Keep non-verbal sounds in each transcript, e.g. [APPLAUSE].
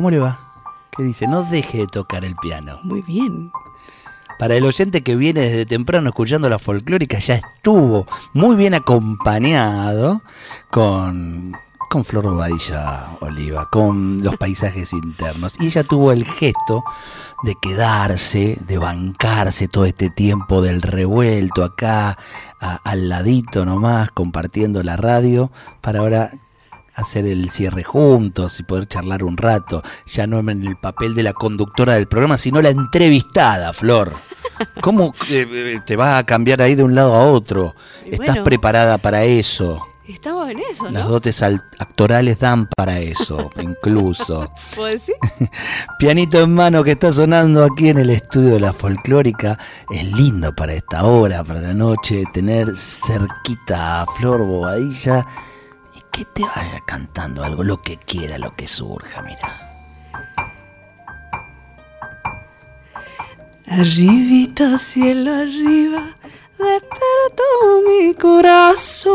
¿Cómo le va? ¿Qué dice? No deje de tocar el piano. Muy bien. Para el oyente que viene desde temprano escuchando la folclórica, ya estuvo muy bien acompañado con, con Flor Bobadilla Oliva, con los paisajes internos. Y ella tuvo el gesto de quedarse, de bancarse todo este tiempo del revuelto acá, al ladito nomás, compartiendo la radio, para ahora hacer el cierre juntos y poder charlar un rato, ya no en el papel de la conductora del programa, sino la entrevistada, Flor. ¿Cómo eh, eh, te vas a cambiar ahí de un lado a otro? ¿Estás preparada para eso? Estamos en eso, ¿no? Las dotes actorales dan para eso, [LAUGHS] incluso. ¿Puedo decir? [LAUGHS] Pianito en mano que está sonando aquí en el estudio de la folclórica. Es lindo para esta hora, para la noche, tener cerquita a Flor Bobadilla que te vaya cantando algo, lo que quiera, lo que surja, mira. Arribita, cielo arriba, despertó mi corazón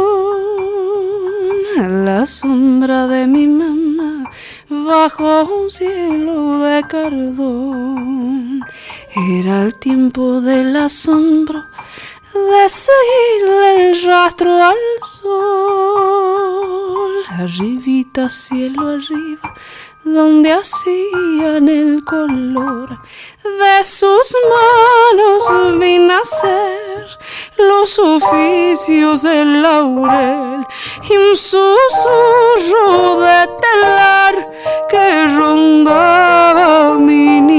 a la sombra de mi mamá bajo un cielo de cardón. Era el tiempo del asombro de seguirle el rastro al sol, arribita cielo arriba, donde hacían el color de sus manos vi nacer los oficios del laurel y un susurro de telar que rondaba mi niñez.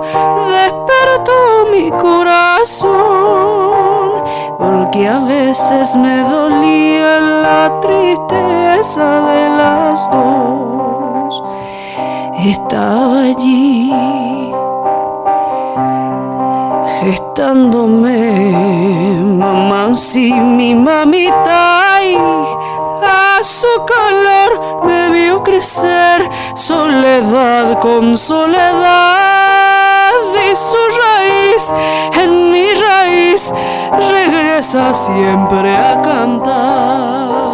Despertó mi corazón, porque a veces me dolía la tristeza de las dos. Estaba allí gestándome, mamá, sí, mi mamita, a su calor me vio crecer, soledad con soledad, su raíz en mi raíz regresa siempre a cantar.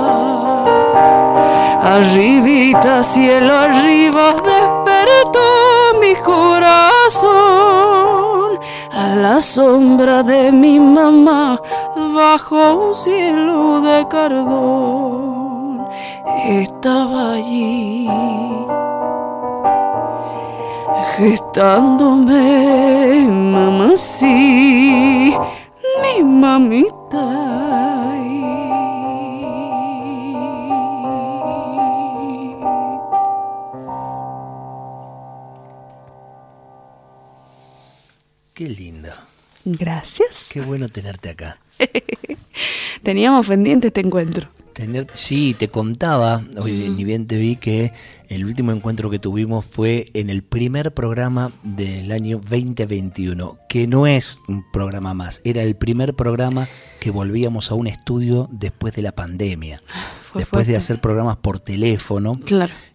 Arribita, cielo arriba, despertó mi corazón a la sombra de mi mamá bajo un cielo de cardón. Estaba allí gestándome, mamá, sí, mi mamita. Qué lindo. Gracias. Qué bueno tenerte acá. [LAUGHS] Teníamos pendiente este encuentro. Tener, sí, te contaba, hoy ni bien te vi que el último encuentro que tuvimos fue en el primer programa del año 2021, que no es un programa más, era el primer programa que volvíamos a un estudio después de la pandemia. después de hacer programas por teléfono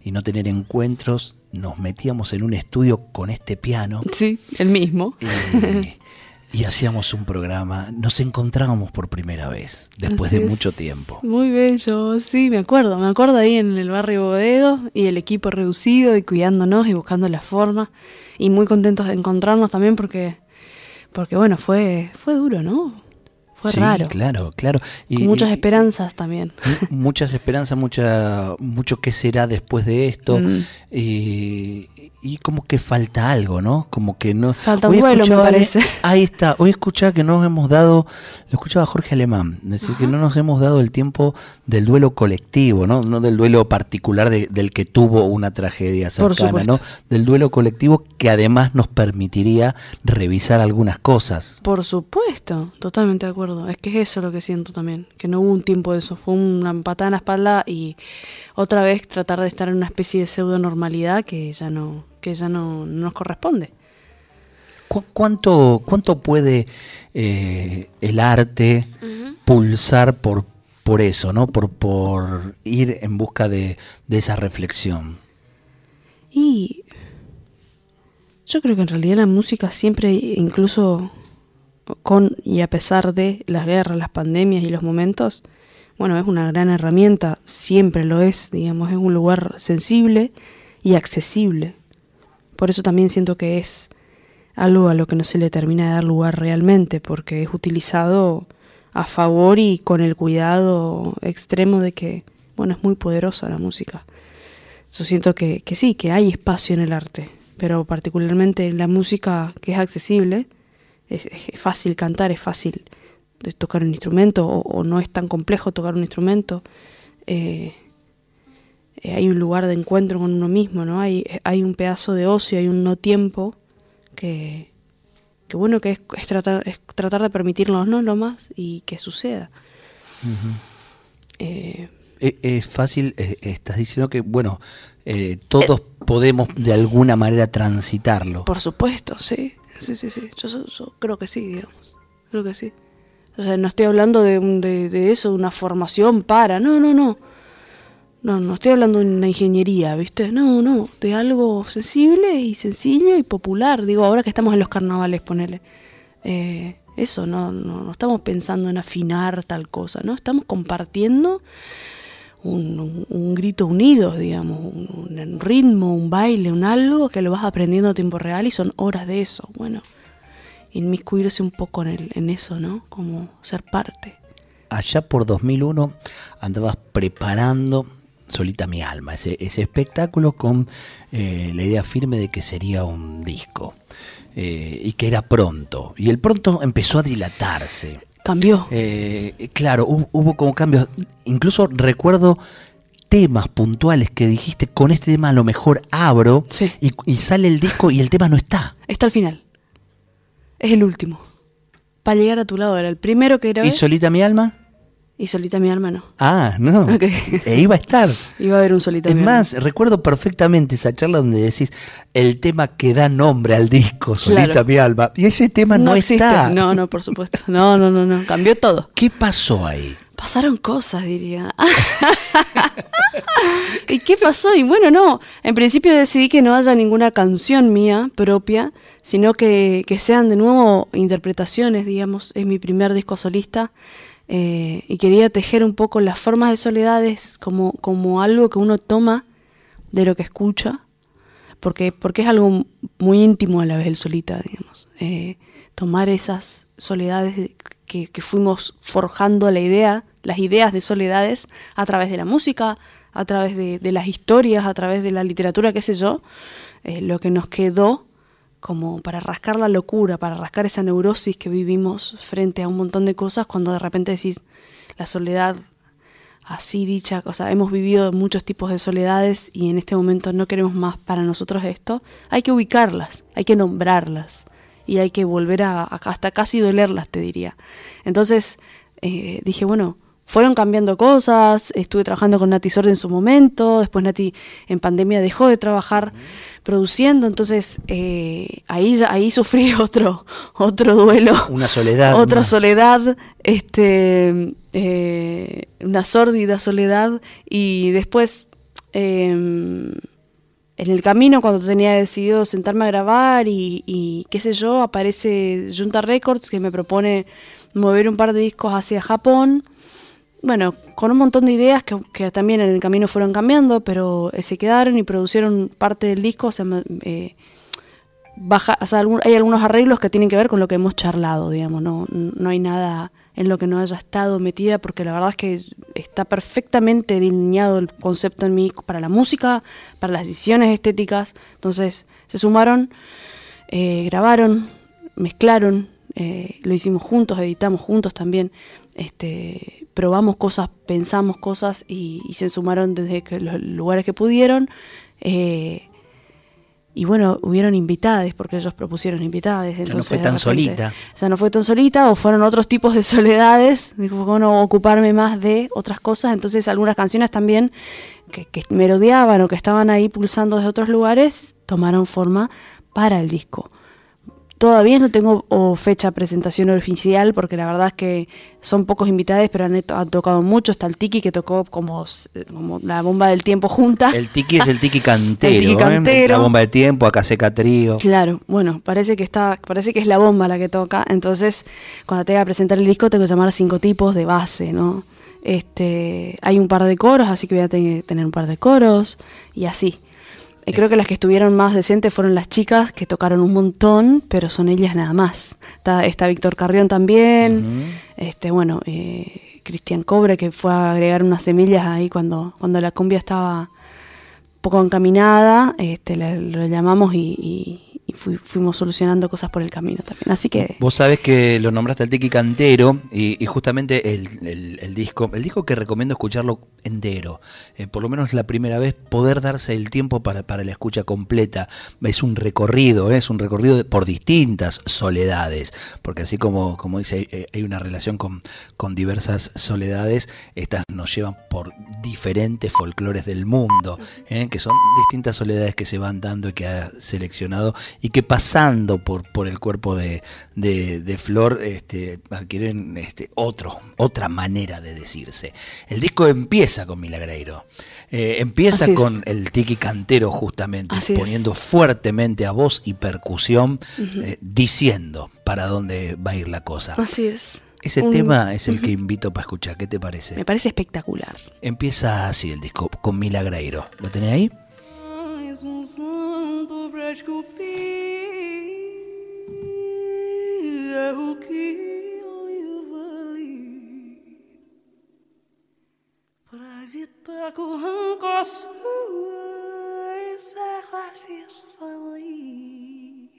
y no tener encuentros, nos metíamos en un estudio con este piano. Sí, el mismo. Y, hacíamos un programa, nos encontrábamos por primera vez, después de mucho tiempo. Muy bello, sí, me acuerdo, me acuerdo ahí en el barrio Boedo y el equipo reducido y cuidándonos y buscando la forma y muy contentos de encontrarnos también porque, porque bueno, fue, fue duro, ¿no? Fue sí, raro. Claro, claro. Y, muchas esperanzas también. Muchas esperanzas, mucha, mucho qué será después de esto. Mm. Y, y como que falta algo, ¿no? Como que no. Falta un Hoy duelo, me parece. [LAUGHS] Ahí está. Hoy escuchaba que no nos hemos dado. Lo escuchaba Jorge Alemán. Decir que no nos hemos dado el tiempo del duelo colectivo, ¿no? No del duelo particular de- del que tuvo una tragedia cercana. ¿no? Del duelo colectivo que además nos permitiría revisar algunas cosas. Por supuesto, totalmente de acuerdo. Es que es eso lo que siento también, que no hubo un tiempo de eso, fue una patada en la espalda y otra vez tratar de estar en una especie de pseudo normalidad que ya no, que ya no, no nos corresponde. ¿Cu- ¿Cuánto, cuánto puede eh, el arte pulsar por, por eso, ¿no? Por, por ir en busca de, de esa reflexión. Y yo creo que en realidad la música siempre, incluso con y a pesar de las guerras, las pandemias y los momentos, bueno, es una gran herramienta, siempre lo es, digamos, es un lugar sensible y accesible. Por eso también siento que es algo a lo que no se le termina de dar lugar realmente, porque es utilizado a favor y con el cuidado extremo de que, bueno, es muy poderosa la música. Yo siento que, que sí, que hay espacio en el arte, pero particularmente en la música que es accesible, es, fácil cantar, es fácil de tocar un instrumento o, o no es tan complejo tocar un instrumento. eh, eh, hay un lugar de encuentro con uno mismo, ¿no? Hay, hay un pedazo de ocio, hay un no tiempo que, que bueno, que es, es tratar, es tratar de permitirnos ¿no? lo más y que suceda. Eh, E- Es fácil, eh, estás diciendo que, bueno, eh, todos podemos de alguna manera transitarlo. Por supuesto, sí. Sí, sí, sí. Yo, yo- yo creo que sí, digamos. Creo que sí. O sea, no estoy hablando de, un- de, de eso, de una formación para. No, no, no. No, no estoy hablando de una ingeniería, ¿viste? No, no. De algo sensible y sencillo y popular. Digo, ahora que estamos en los carnavales, ponele. Eh, eso, no, no, no estamos pensando en afinar tal cosa, ¿no? Estamos compartiendo un, un- grito unido, digamos, un, un ritmo, un baile, un algo que lo vas aprendiendo a tiempo real y son horas de eso. Bueno, inmiscuirse un poco en, el, en eso, ¿no? Como ser parte. Allá por 2001 andabas preparando Solita mi alma, ese, ese espectáculo con eh, la idea firme de que sería un disco eh, y que era pronto. Y el pronto empezó a dilatarse. Cambió. Eh, claro, hubo, hubo como cambios. Incluso recuerdo temas puntuales que dijiste, con este tema a lo mejor abro Sí. y, y sale el disco y el tema no está. Está al final. Es el último. Para llegar a tu lado era el primero que grabé ¿Y Solita mi alma? Y solita mi alma no. Ah, no. [LAUGHS] Ok. E iba a estar. Iba a haber un solita Es mi alma. más, recuerdo perfectamente esa charla donde decís el tema que da nombre al disco, Solita Claro. mi alma. Y ese tema no, existe. está. No, no, por supuesto. No, no, no, no. Cambió todo. ¿Qué pasó ahí? Pasaron cosas, diría. [LAUGHS] ¿Y qué pasó? Y bueno, no. En principio decidí que no haya ninguna canción mía propia, sino que, que sean de nuevo interpretaciones, digamos. Es mi primer disco solista. Eh, y quería tejer un poco las formas de soledades como, como algo que uno toma de lo que escucha, porque, porque es algo muy íntimo a la vez el solita, digamos. Eh, tomar esas soledades de- que, que fuimos forjando la idea, las ideas de soledades a través de la música, a través de, de las historias, a través de la literatura, qué sé yo, eh, lo que nos quedó como para rascar la locura, para rascar esa neurosis que vivimos frente a un montón de cosas cuando de repente decís la soledad así dicha, o sea, hemos vivido muchos tipos de soledades y en este momento no queremos más para nosotros esto, hay que ubicarlas, hay que nombrarlas y hay que volver a, hasta casi dolerlas, te diría. Entonces eh, dije, bueno, fueron cambiando cosas, estuve trabajando con Nati Sordi en su momento, después Nati en pandemia dejó de trabajar produciendo, entonces eh, ahí, ya- ahí sufrí [LAUGHS] otro, otro duelo. Una soledad. Otra más. soledad, este, eh, una sórdida soledad y después eh, en el camino cuando tenía decidido sentarme a grabar y, y qué sé yo, aparece Junta Records que me propone mover un par de discos hacia Japón. Bueno, con un montón de ideas que, que también en el camino fueron cambiando, pero eh, se quedaron y producieron parte del disco. O sea, eh, baja, o sea, algún- hay algunos arreglos que tienen que ver con lo que hemos charlado, digamos, no, no hay nada en lo que no haya estado metida, porque la verdad es que está perfectamente delineado el concepto en mí para la música, para las decisiones estéticas. Entonces se sumaron, eh, grabaron, mezclaron, eh, lo hicimos juntos, editamos juntos también, este, probamos cosas, pensamos cosas y, se sumaron desde los lugares que pudieron. Eh, y bueno, hubieron invitadas, porque ellos propusieron invitadas. Ya no fue tan solita. Ya no fue tan solita, o fueron otros tipos de [LAUGHS] soledades. Dijo, bueno, ocuparme más de otras cosas. Entonces, algunas canciones también que, que merodeaban o que estaban ahí pulsando desde otros lugares tomaron forma para el disco. Todavía no tengo fecha presentación oficial porque la verdad es que son pocos invitados, pero han, tocado mucho. Está el Tiki que tocó como, como, la bomba del tiempo junta. El Tiki es el Tiki [LAUGHS] cantero. ¿eh? La bomba del tiempo, acá seca trío. Claro, bueno, parece que está, parece que es la bomba la que toca. Entonces, cuando tenga que presentar el disco, tengo que llamar a cinco tipos de base, ¿no? Este, hay un par de coros, así que voy a tener un par de coros y así. Y creo que las que estuvieron más decentes fueron las chicas que tocaron un montón, pero son ellas nada más. Está, está Víctor Carrión también, este bueno, eh, Cristian Cobre que fue a agregar unas semillas ahí cuando, cuando la cumbia estaba poco encaminada, este, lo llamamos y, y fuimos solucionando cosas por el camino también. Así que. Vos sabés que lo nombraste al Tiki Cantero y, justamente el, disco, el disco que recomiendo escucharlo entero, eh, por lo menos la primera vez, poder darse el tiempo para, para la escucha completa. Es un recorrido, eh, es un recorrido por distintas soledades, porque así como, como dice, eh, hay una relación con, con diversas soledades, estas nos llevan por diferentes folclores del mundo, que son distintas soledades que se van dando y que ha seleccionado que pasando por, por el cuerpo de, de, Flor este, adquieren este, otro, otra manera de decirse. El disco empieza con Milagreiro. Eh, empieza con el tiki cantero justamente, poniendo fuertemente a voz y percusión, eh, diciendo para dónde va a ir la cosa. Así es. Ese tema es el que invito para escuchar. ¿Qué te parece? Me parece espectacular. Empieza así el disco, con Milagreiro. ¿Lo tenés ahí? Pra esculpir é o que lhe vale pra evitar que o rancor sua encerra se falir.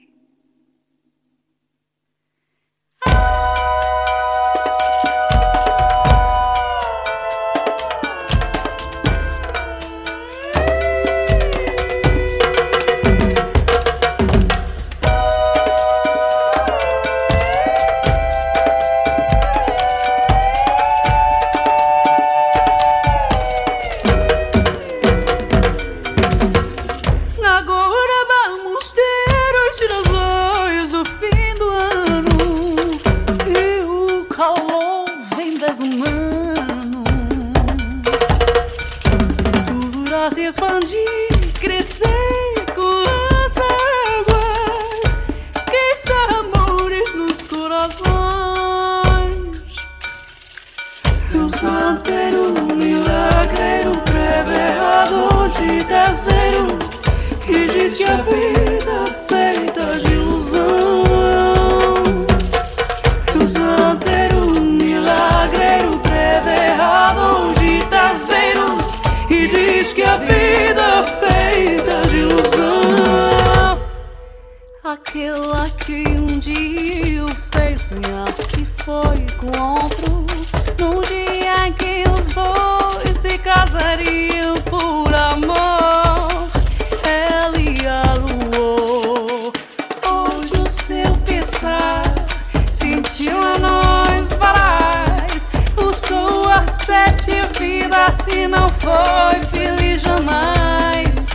que não foi feliz jamais.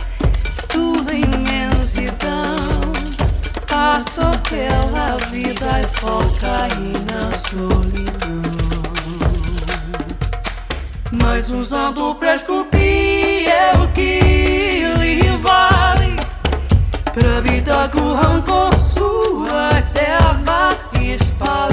Tua imensidão passou pela vida e foca aí na solidão. Mas usando pra esculpir é o que lhe vale. Pra vida com rancor sua, serva se espalha.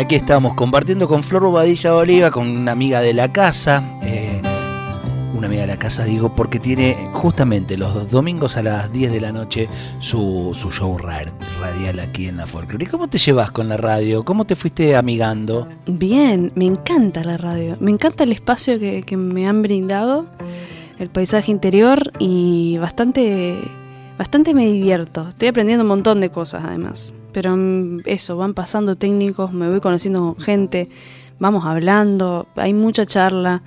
Aquí estamos compartiendo con Flor Bobadilla Oliva, con una amiga de la casa. eh, una amiga de la casa, digo, porque tiene justamente los domingos a las 10 de la noche su, su show ra- radial aquí en la Folklore. ¿Y cómo te llevas con la radio? ¿Cómo te fuiste amigando? Bien, me encanta la radio. Me encanta el espacio que me han brindado, el paisaje interior y bastante, bastante me divierto. Estoy aprendiendo un montón de cosas además. Pero mm, eso, van pasando técnicos, me voy conociendo con gente, vamos hablando, hay mucha charla,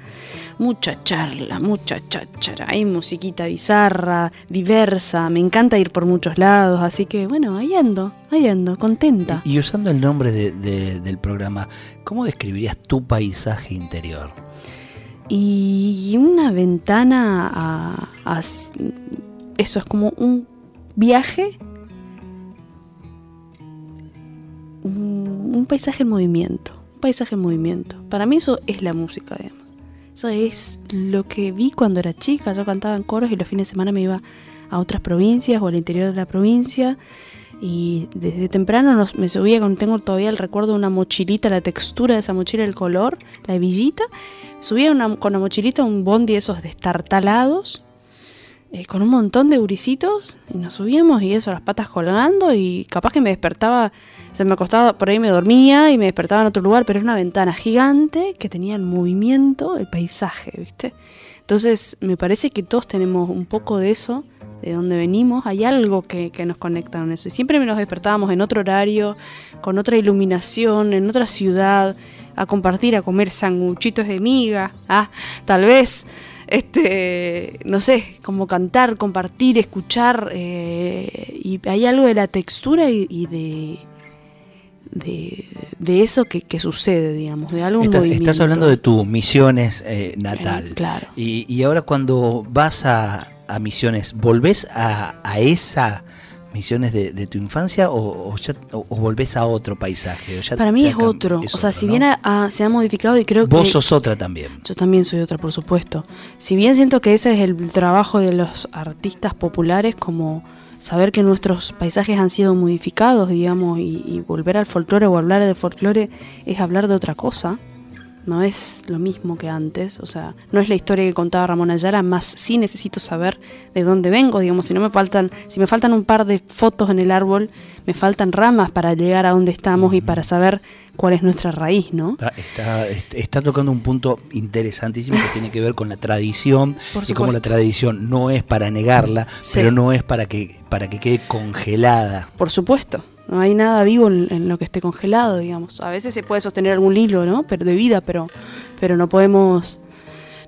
mucha charla, mucha cháchara, hay musiquita bizarra, diversa, me encanta ir por muchos lados, así que bueno, ahí ando, ahí ando, contenta. Y usando el nombre de- de- del programa, ¿cómo describirías tu paisaje interior? y una ventana a, eso es como un viaje un, paisaje en movimiento un paisaje en movimiento. Para mí eso es la música digamos. Eso es lo que vi cuando era chica. Yo cantaba en coros y los fines de semana me iba a otras provincias o al interior de la provincia y desde temprano nos- me subía con tengo todavía el recuerdo de una mochilita la textura de esa mochila el color la hebillita. Subía con la mochilita un bondi esos destartalados eh, con un montón de uricitos y nos subíamos y eso, las patas colgando y capaz que me despertaba, se me acostaba, por ahí me dormía y me despertaba en otro lugar, pero es una ventana gigante que tenía el movimiento, el paisaje, ¿viste? Entonces me parece que todos tenemos un poco de eso, de donde venimos, hay algo que, que nos conecta con eso. Y siempre nos despertábamos en otro horario, con otra iluminación, en otra ciudad, a compartir, a comer sanguchitos de miga, ah, tal vez este, no sé, como cantar, compartir, escuchar, eh, y hay algo de la textura y, y de, de, de eso que, que sucede, digamos, de algo Estás, estás hablando de tu Misiones eh, natal. Eh, claro. Y, y ahora cuando vas a, a Misiones, ¿volvés a, a esa Misiones de, de tu infancia o, o ya, o- o volvés a otro paisaje? ¿O ya- Para mí es otro, es o sea, si ¿no? bien se ha modificado y creo Vos que... sos otra también. Yo también soy otra, por supuesto. Si bien siento que ese es el trabajo de los artistas populares, como saber que nuestros paisajes han sido modificados, digamos, y, y volver al folclore o hablar de folclore es hablar de otra cosa. No es lo mismo que antes, o sea, no es la historia que contaba Ramón Ayala, más sí necesito saber de dónde vengo, digamos, si no me faltan, si me faltan un par de fotos en el árbol, me faltan ramas para llegar a donde estamos y para saber cuál es nuestra raíz, ¿no? Está, está, est- está tocando un punto interesantísimo que tiene que ver con la tradición y cómo la tradición no es para negarla, Sí. pero no es para que, para que quede congelada. Por supuesto. No hay nada vivo en, lo que esté congelado, digamos. A veces se puede sostener algún hilo, ¿no? Pero de vida, pero, pero no podemos.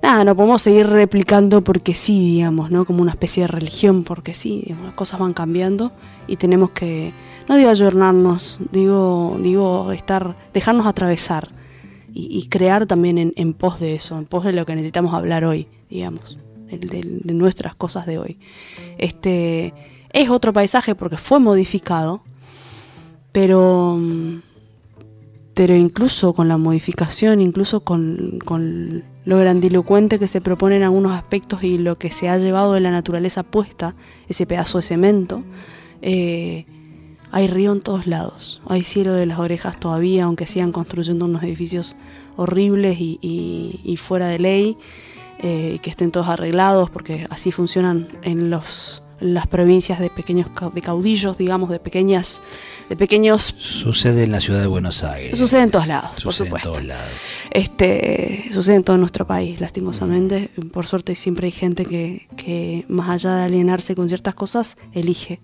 Nada, no podemos seguir replicando porque sí, digamos, ¿no? Como una especie de religión, porque sí, las cosas van cambiando y tenemos que, no digo ayornarnos, digo, digo estar, dejarnos atravesar y, crear también en, pos de eso, en pos de lo que necesitamos hablar hoy, digamos, de, de nuestras cosas de hoy. Este es otro paisaje porque fue modificado, pero mm, pero incluso con la modificación, incluso con, con lo grandilocuente que se propone en algunos aspectos y lo que se ha llevado de la naturaleza puesta, ese pedazo de cemento, eh, hay río en todos lados, hay cielo de las orejas todavía, aunque sigan construyendo unos edificios horribles y, fuera de ley, eh, que estén todos arreglados, porque así funcionan en los las provincias de pequeños de caudillos, digamos, de pequeñas de pequeños Sucede en la ciudad de Buenos Aires. Sucede en todos lados, por Sucede supuesto. en todos lados. este sucede en todo nuestro país, lastimosamente. Por suerte siempre hay gente que, que más allá de alienarse con ciertas cosas, elige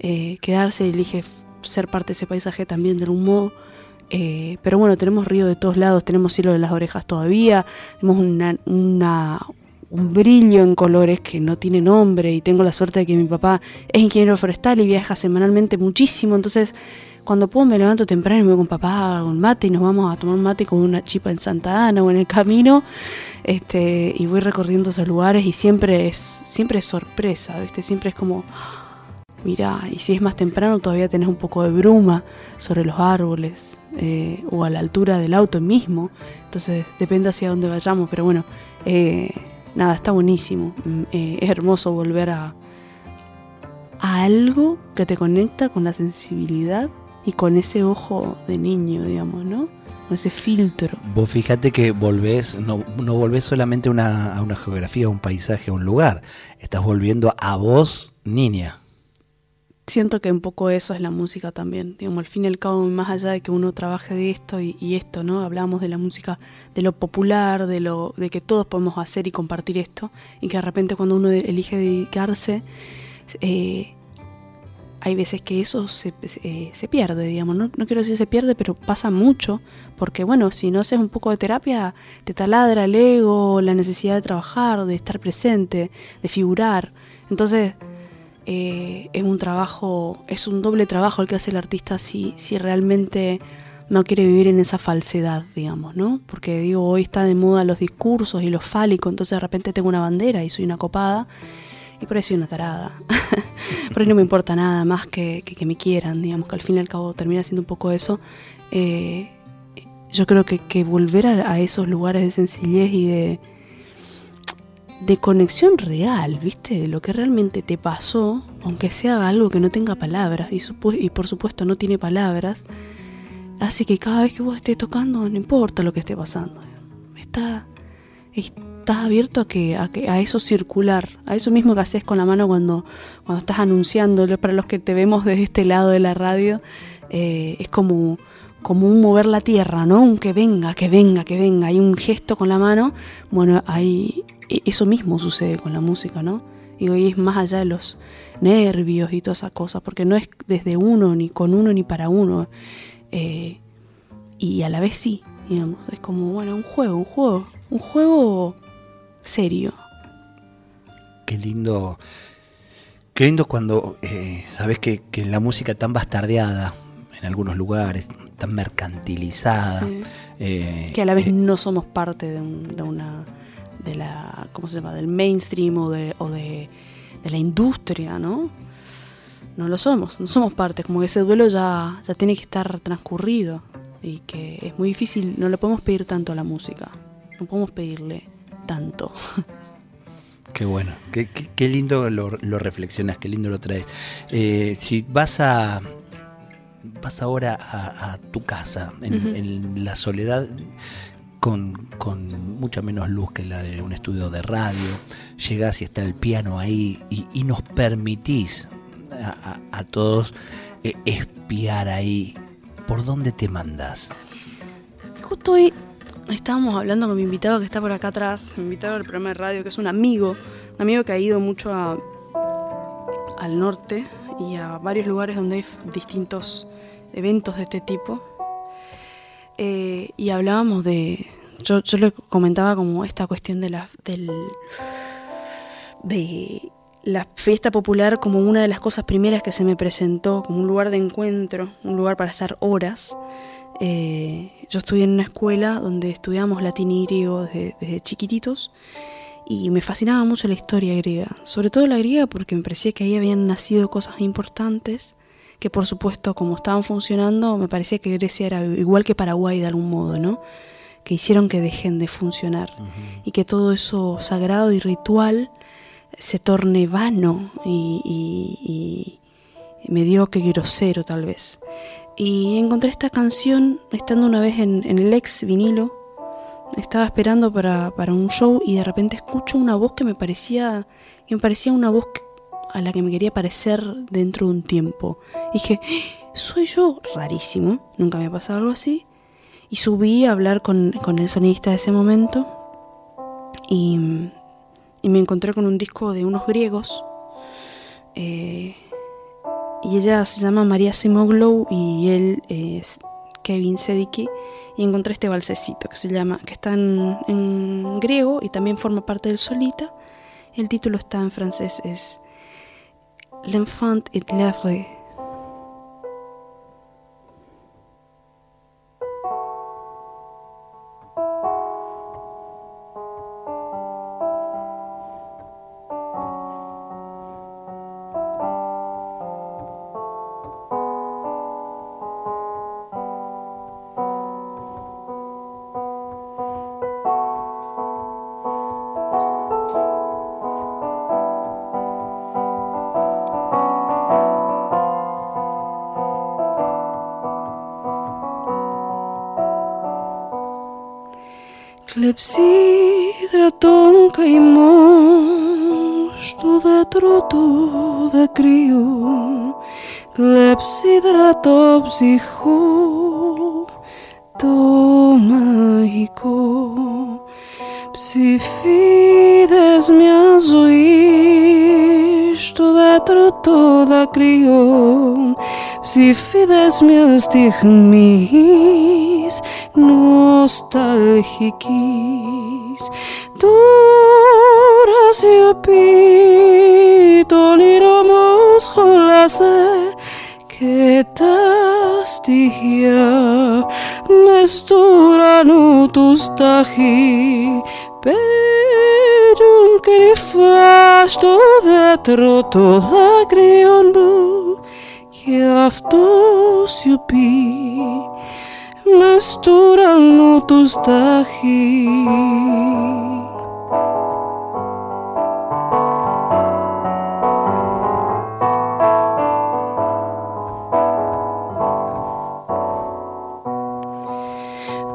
eh, quedarse, elige ser parte de ese paisaje también de algún modo. Eh, pero bueno, tenemos río de todos lados, tenemos cielo de las orejas todavía, tenemos una, una- un brillo en colores que no tiene nombre y tengo la suerte de que mi papá es ingeniero forestal y viaja semanalmente muchísimo, entonces cuando puedo me levanto temprano y me voy con papá a un mate y nos vamos a tomar un mate con una chipa en Santa Ana o en el camino. Este, y voy recorriendo esos lugares y siempre es, siempre es sorpresa. Siempre es como, mirá, y si es más temprano todavía tenés un poco de bruma sobre los árboles eh, o a la altura del auto mismo. Entonces depende hacia dónde vayamos, pero bueno, eh, nada, está buenísimo. Mm, eh, es hermoso volver a, a algo que te conecta con la sensibilidad y con ese ojo de niño, digamos, ¿no? Con ese filtro. Vos fíjate que volvés, no, no volvés solamente una, a una geografía, a un paisaje, a un lugar. Estás volviendo a vos, niña. Siento que un poco eso es la música también. Digamos, al fin y al cabo, más allá de que uno trabaje de esto y, esto, ¿no? Hablamos de la música, de lo popular, de lo, de que todos podemos hacer y compartir esto, y que de repente cuando uno elige dedicarse, eh, hay veces que eso se, eh, se pierde, digamos, no, no, quiero decir se pierde, pero pasa mucho, porque bueno, si no haces un poco de terapia, te taladra el ego, la necesidad de trabajar, de estar presente, de figurar. Entonces, eh, es un trabajo, es un doble trabajo el que hace el artista si, si realmente no quiere vivir en esa falsedad, digamos, ¿no? Porque digo, hoy está de moda los discursos y los fálicos, entonces de repente tengo una bandera y soy una copada y por eso soy una tarada. [LAUGHS] por ahí no me importa nada más que, que, me quieran, digamos, que al fin y al cabo termina siendo un poco eso. Eh, yo creo que, volver a, esos lugares de sencillez y de, de conexión real, ¿viste? De lo que realmente te pasó, aunque sea algo que no tenga palabras, y, por supuesto no tiene palabras, hace que cada vez que vos estés tocando, no importa lo que esté pasando, está, estás abierto a que, a que a eso circular, a eso mismo que haces con la mano cuando, cuando estás anunciándolo, para los que te vemos desde este lado de la radio, eh, es como como un mover la tierra, ¿no? Un que venga, que venga, que venga. Hay un gesto con la mano. Bueno, ahí eso mismo sucede con la música, ¿no? Y es más allá de los nervios y todas esas cosas, porque no es desde uno, ni con uno, ni para uno. Eh, y a la vez sí, digamos. Es como, bueno, un juego, un juego. Un juego serio. Qué lindo. Qué lindo cuando eh, sabes que, que la música tan bastardeada en algunos lugares, tan mercantilizada. Sí. Eh, que a la vez eh, no somos parte de, un, de, una. De la. ¿cómo se llama? del mainstream o de, o de, de, la industria, ¿no? No lo somos, no somos parte, como que ese duelo ya, ya tiene que estar transcurrido y que es muy difícil, no le podemos pedir tanto a la música, no podemos pedirle tanto. Qué bueno, qué, qué, qué lindo lo, lo, reflexionas, qué lindo lo traes. Eh, si vas a, vas ahora a, a tu casa, en, uh -huh. en, la soledad, con, mucha menos luz que la de un estudio de radio, llegás y está el piano ahí y, nos permitís a todos eh, espiar ahí. ¿Por dónde te mandas? Justo hoy estábamos hablando con mi invitado que está por acá atrás, mi invitado del programa de radio, que es un amigo, un amigo que ha ido mucho a, al norte y a varios lugares donde hay distintos eventos de este tipo. Eh, y hablábamos de. Yo, yo le comentaba como esta cuestión de la, del, de la fiesta popular como una de las cosas primeras que se me presentó, como un lugar de encuentro, un lugar para estar horas. Eh, yo estudié en una escuela donde estudiamos latín y griego desde, desde chiquititos y me fascinaba mucho la historia griega, sobre todo la griega porque me parecía que ahí habían nacido cosas importantes que por supuesto como estaban funcionando me parecía que Grecia era igual que Paraguay de algún modo, ¿no? Que hicieron que dejen de funcionar uh -huh. y que todo eso sagrado y ritual se torne vano y, y, y mediocre y grosero tal vez. Y encontré esta canción estando una vez en, en el ex vinilo estaba esperando para, para, un show y de repente escucho una voz que me parecía, que me parecía una voz a la que me quería parecer dentro de un tiempo. Dije, soy yo, rarísimo, nunca me ha pasado algo así. Y subí a hablar con, con el sonidista de ese momento y, me encontré con un disco de unos griegos. Eh, y ella se llama María Simoglow y él es Kevin Sediki y encontré este balsecito que se llama, que está en, griego y también forma parte del Solita. El título está en francés, es l'enfant est de l'œuvre Κλεψίδρα των καημών στο δέντρο του δακρύου Κλεψίδρα το ψυχό το μαγικό. Ψηφίδες μια ζωή στο δέντρο το δακρυό Ψηφίδες μιας στιγμής νοσταλγικής. Τώρα σιωπή το όνειρο μου σχολάσε και τα στοιχεία μες του ουρανού τους στάχη παίρνουν κρυφά στο δέντρο το δάκρυον μου και αυτός σιωπή μες του ουρανού του στάχη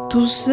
τους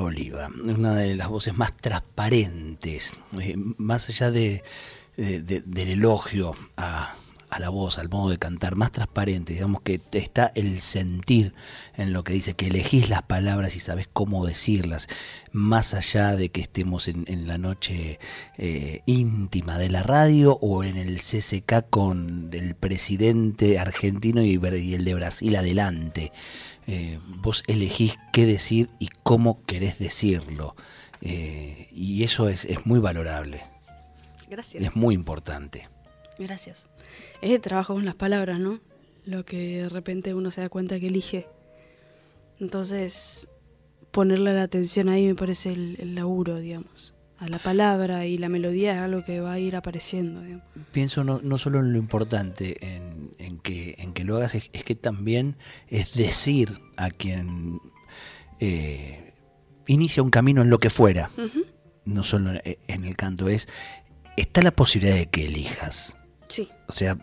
Oliva, una de las voces más transparentes, eh, más allá de, de- de- del elogio a, a la voz, al modo de cantar, más transparente, digamos que está el sentir en lo que dice, que elegís las palabras y sabes cómo decirlas, más allá de que estemos en, en la noche eh, íntima de la radio o en el CCK con el presidente argentino y, y el de Brasil adelante. Eh, vos elegís qué decir y cómo querés decirlo. Eh, y eso es, es muy valorable, Gracias. es muy importante. Gracias. Es el trabajo con las palabras, ¿no? Lo que de repente uno se da cuenta que elige. Entonces, ponerle la atención ahí me parece el, el laburo, digamos. A la palabra y la melodía es algo que va a ir apareciendo, digamos. Pienso no, no solo en lo importante en, en que, en que lo hagas, es, es que también es decir a quien eh, inicia un camino en lo que fuera, no solo en, el canto, es está la posibilidad de que elijas. Sí, O sea,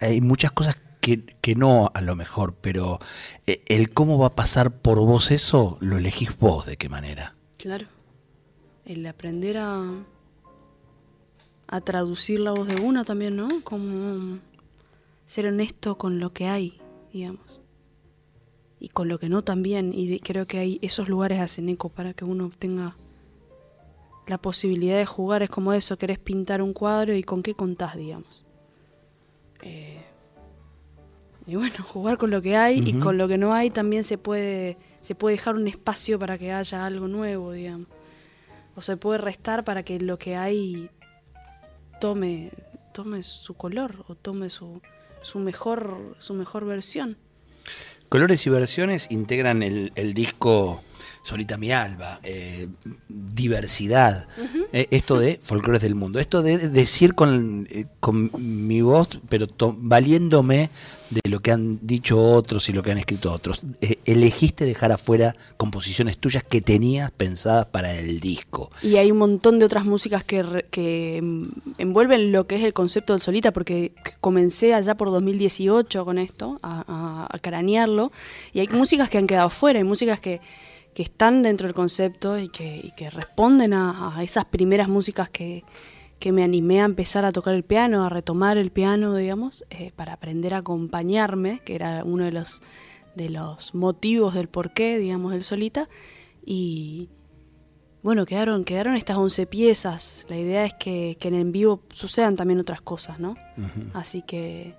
hay muchas cosas que, que no a lo mejor, pero eh, el cómo va a pasar por vos eso, lo elegís vos de qué manera. claro. El aprender a, a traducir la voz de una también, ¿no? Como ser honesto con lo que hay, digamos. Y con lo que no también. Y de- creo que hay esos lugares hacen eco para que uno tenga la posibilidad de jugar. Es como eso, querés pintar un cuadro y con qué contás, digamos. Eh, y bueno, [LAUGHS] jugar con lo que hay y con lo que no hay también se puede, se puede dejar un espacio para que haya algo nuevo, digamos. O se puede restar para que lo que hay tome, tome su color o tome su, su mejor, su mejor versión. Colores y versiones integran el, el disco Solita mi alba, eh, diversidad, eh, esto de folclores del mundo, esto de decir con, eh, con mi voz, pero valiéndome de lo que han dicho otros y lo que han escrito otros. Elegiste dejar afuera composiciones tuyas que tenías pensadas para el disco. Y hay un montón de otras músicas que, que mm, envuelven lo que es el concepto del solita, porque comencé allá por 2018 con esto, a, a- a cranearlo, y hay músicas que han quedado fuera, hay músicas que, que están dentro del concepto y que, y que responden a, a esas primeras músicas que, que me animé a empezar a tocar el piano, a retomar el piano, digamos, eh, para aprender a acompañarme, que era uno de los, de los motivos del porqué, digamos, del solita. Y bueno, quedaron, quedaron estas 11 piezas. La idea es que, que en vivo sucedan también otras cosas, ¿no? Así que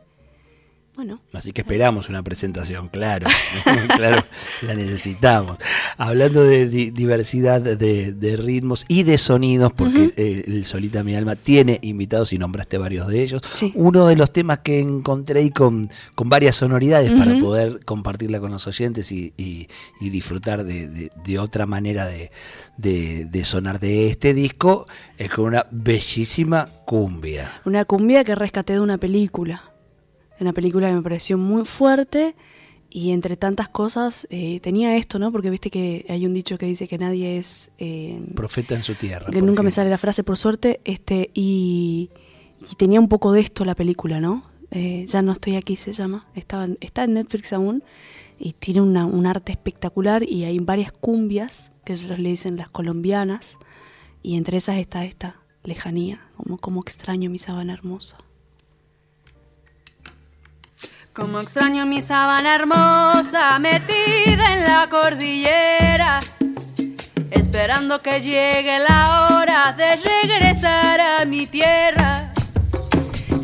bueno. Así que esperamos una presentación, claro, [LAUGHS] claro, la necesitamos. Hablando de diversidad de, ritmos y de sonidos, porque eh, el Solita Mi Alma tiene invitados y nombraste varios de ellos. Uno de los temas que encontré ahí con, con varias sonoridades para poder compartirla con los oyentes y, disfrutar de, otra manera de, sonar de este disco es con una bellísima cumbia. Una cumbia que rescaté de una película una película que me pareció muy fuerte y entre tantas cosas eh, tenía esto, ¿no? Porque viste que hay un dicho que dice que nadie es... Eh, Profeta en su tierra. Que nunca me sale la frase, por suerte, este y, tenía un poco de esto la película, ¿no? Eh, ya no estoy aquí se llama, Estaba, está en Netflix aún y tiene una, un arte espectacular y hay varias cumbias, que ellos le dicen las colombianas, y entre esas está esta lejanía, como, como extraño mi sabana hermosa. Como extraño mi sábana hermosa metida en la cordillera, esperando que llegue la hora de regresar a mi tierra.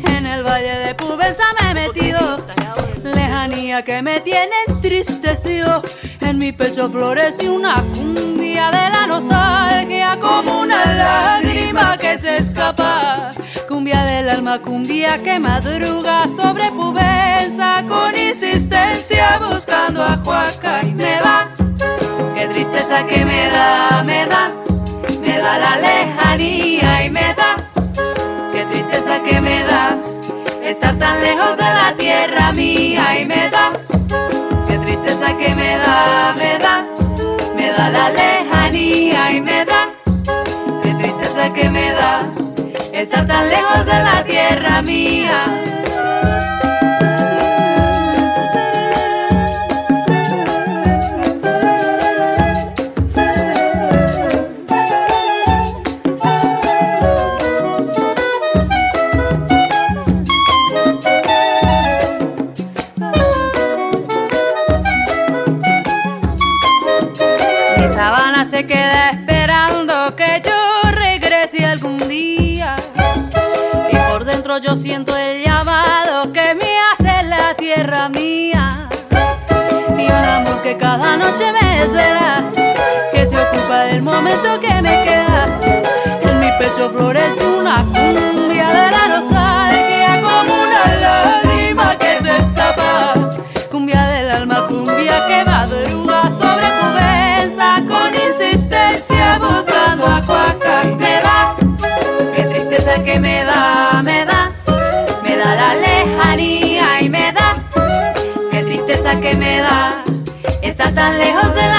En el valle de Pubenza me he metido, lejanía que me tiene entristecido. En mi pecho florece una cumbia de la nostalgia como una lágrima que se escapa cumbia del alma, cumbia que madruga sobre Pubenza con insistencia buscando a Juaca y me da, qué tristeza que me da, me da, me da la lejanía y me da, qué tristeza que me da, estar tan lejos de la tierra mía y me da, qué tristeza que me da, me da, me da la lejanía y me da, qué tristeza que me da estar tan lejos de la tierra mía. Pecho florece una cumbia de la nostalgia como una lágrima que se escapa. Cumbia del alma, cumbia que madruga sobre Cubenza con insistencia buscando a Cuaca. Me da, qué tristeza que me da, me da la lejanía y me da, qué tristeza que me da, estar tan lejos de la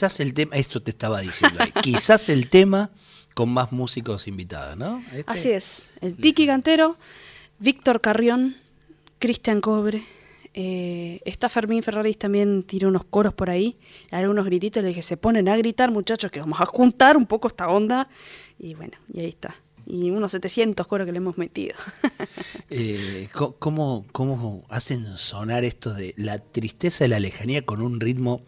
quizás el tema, esto te estaba diciendo [LAUGHS] quizás el tema con más músicos invitados, ¿no? Este Así es, el Tiki Cantero, Víctor Carrión, Cristian Cobre, eh, está Fermín Ferraris también tiró unos coros por ahí, algunos grititos, le dije, se ponen a gritar muchachos que vamos a juntar un poco esta onda, y bueno, y ahí está. Y unos 700 coros que le hemos metido. [LAUGHS] eh, ¿cómo, ¿Cómo hacen sonar esto de la tristeza de la lejanía con un ritmo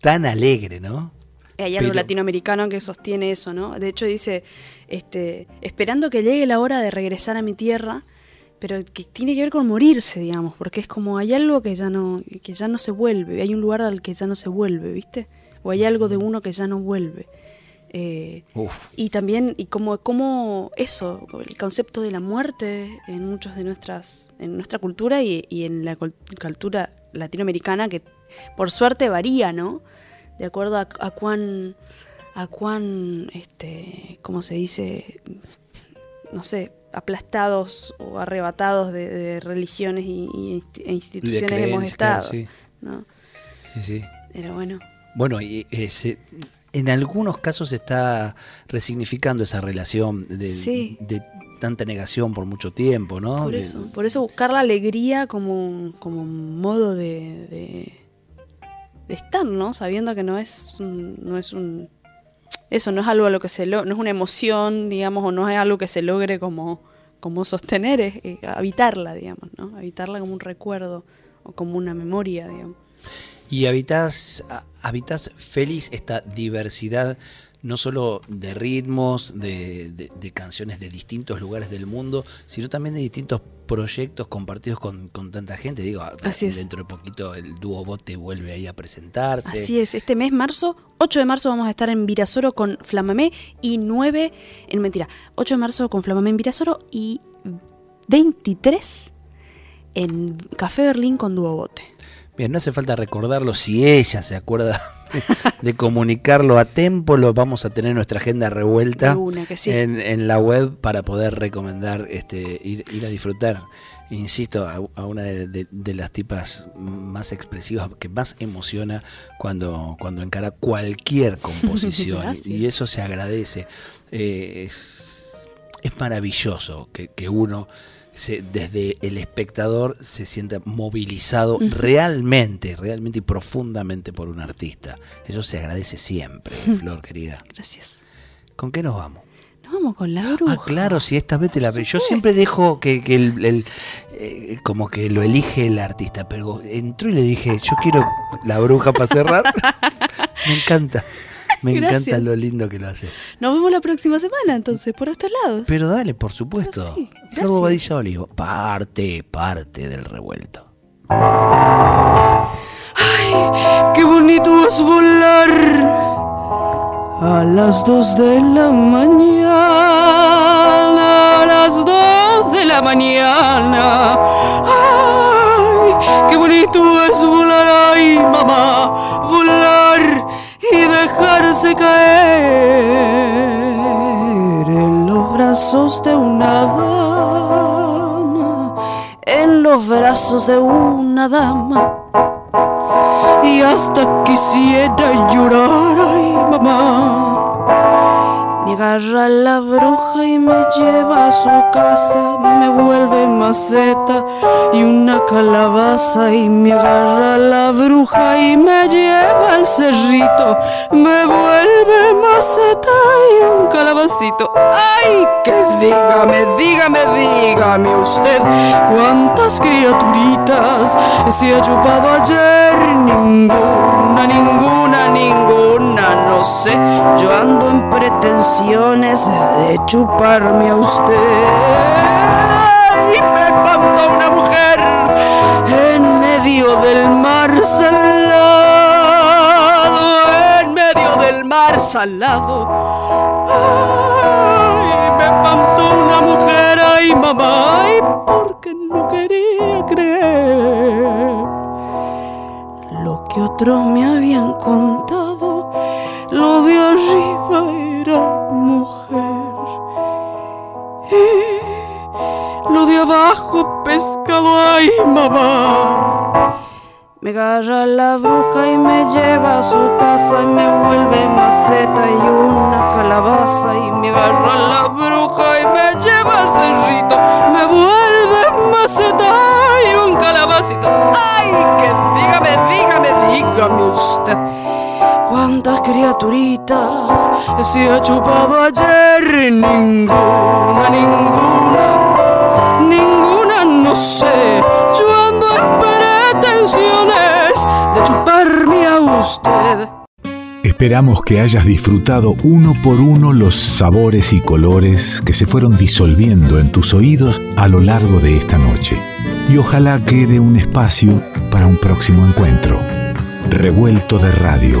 tan alegre, ¿no? Hay algo latinoamericano que sostiene eso, ¿no? De hecho dice, este, esperando que llegue la hora de regresar a mi tierra, pero que tiene que ver con morirse, digamos, porque es como hay algo que ya no, que ya no se vuelve, hay un lugar al que ya no se vuelve, ¿viste? O hay algo de uno que ya no vuelve. Eh, y también, y como, como eso, el concepto de la muerte en muchos de nuestras, en nuestra cultura y, y en la cul- cultura latinoamericana, que por suerte varía, ¿no? De acuerdo a, a cuán, a cuán, este, ¿cómo se dice? No sé, aplastados o arrebatados de, de religiones y, e de instituciones hemos claro, estado, sí. ¿no? Sí, sí. Pero bueno, Bueno, y eh, se- en algunos casos se está resignificando esa relación de, Sí. de tanta negación por mucho tiempo, ¿no? Por eso, por eso buscar la alegría como, como modo de, de, de estar, ¿no? Sabiendo que no es un, no es un eso no es algo a lo que se lo, no es una emoción, digamos, o no es algo que se logre como, como sostener, es, eh, habitarla, digamos, ¿no? Habitarla como un recuerdo o como una memoria, digamos. Y habitas, habitas feliz esta diversidad, no solo de ritmos, de, de- de canciones de distintos lugares del mundo, sino también de distintos proyectos compartidos con, con tanta gente. Digo, Así es. dentro de poquito el dúo Bote vuelve ahí a presentarse. Así es, este mes, marzo, 8 de marzo vamos a estar en Virasoro con Flamamé y 9, en mentira, 8 de marzo con Flamamé en Virasoro y 23 en Café Berlín con Dúo Bote. Bien, no hace falta recordarlo. Si ella se acuerda de, [LAUGHS] de comunicarlo a tiempo, lo vamos a tener en nuestra agenda revuelta una, sí. en, en la web para poder recomendar este, ir, ir a disfrutar. Insisto, a, a una de, de- de las tipas más expresivas que más emociona cuando, cuando encara cualquier [LAUGHS] composición. Y eso se agradece. Eh, es, es maravilloso que, que uno se- desde el espectador se sienta movilizado realmente, realmente y profundamente por un artista. Eso se agradece siempre, Flor querida. Gracias. ¿Con qué nos vamos? Nos vamos con la bruja. Ah, claro, si esta vez te la Yo siempre dejo que, que el, el, eh, como que lo elige el artista, pero entró y le dije, yo quiero la bruja para cerrar. [LAUGHS] me encanta. Me Gracias. encanta lo lindo que lo hace. Nos vemos la próxima semana, entonces, por estos lados. Pero dale, por supuesto. Sí, Flor. Bobadilla Olivo, parte, parte del revuelto. Qué bonito es volar a las dos de la mañana, a las dos de la mañana. Ay, qué bonito es volar, dejarse caer en los brazos de una dama, en los brazos de una dama y hasta quisiera llorar, ay mamá. Me agarra la bruja y me lleva a su casa, me vuelve maceta y una calabaza y me agarra la bruja y me lleva al cerrito, me vuelve maceta y un calabacito. Ay, que dígame, dígame, dígame usted cuántas criaturitas se ha chupado ayer, ninguna, ninguna, ninguna, no sé, yo ando en de chuparme a usted. Me espanta una mujer en medio del mar salado, en medio del mar salado. Me espantó una mujer, ay mamá, ay, porque no quería creer lo que otros me habían contado, lo de arriba era mujer. Y lo de abajo pescado, ay mamá. Me agarra la bruja y me lleva a su casa y me vuelve maceta y una calabaza y me agarra la bruja y me lleva al cerrito, me vuelve maceta y un calabacito. ¡Ay! Que dígame, dígame, dígame usted. ¿Cuántas criaturitas se ha chupado ayer? Ninguna, ninguna, ninguna, no sé. Yo ando en pretensiones de chuparme a usted. Esperamos que hayas disfrutado uno por uno los sabores y colores que se fueron disolviendo en tus oídos a lo largo de esta noche. Y ojalá quede un espacio para un próximo encuentro. Revuelto de radio.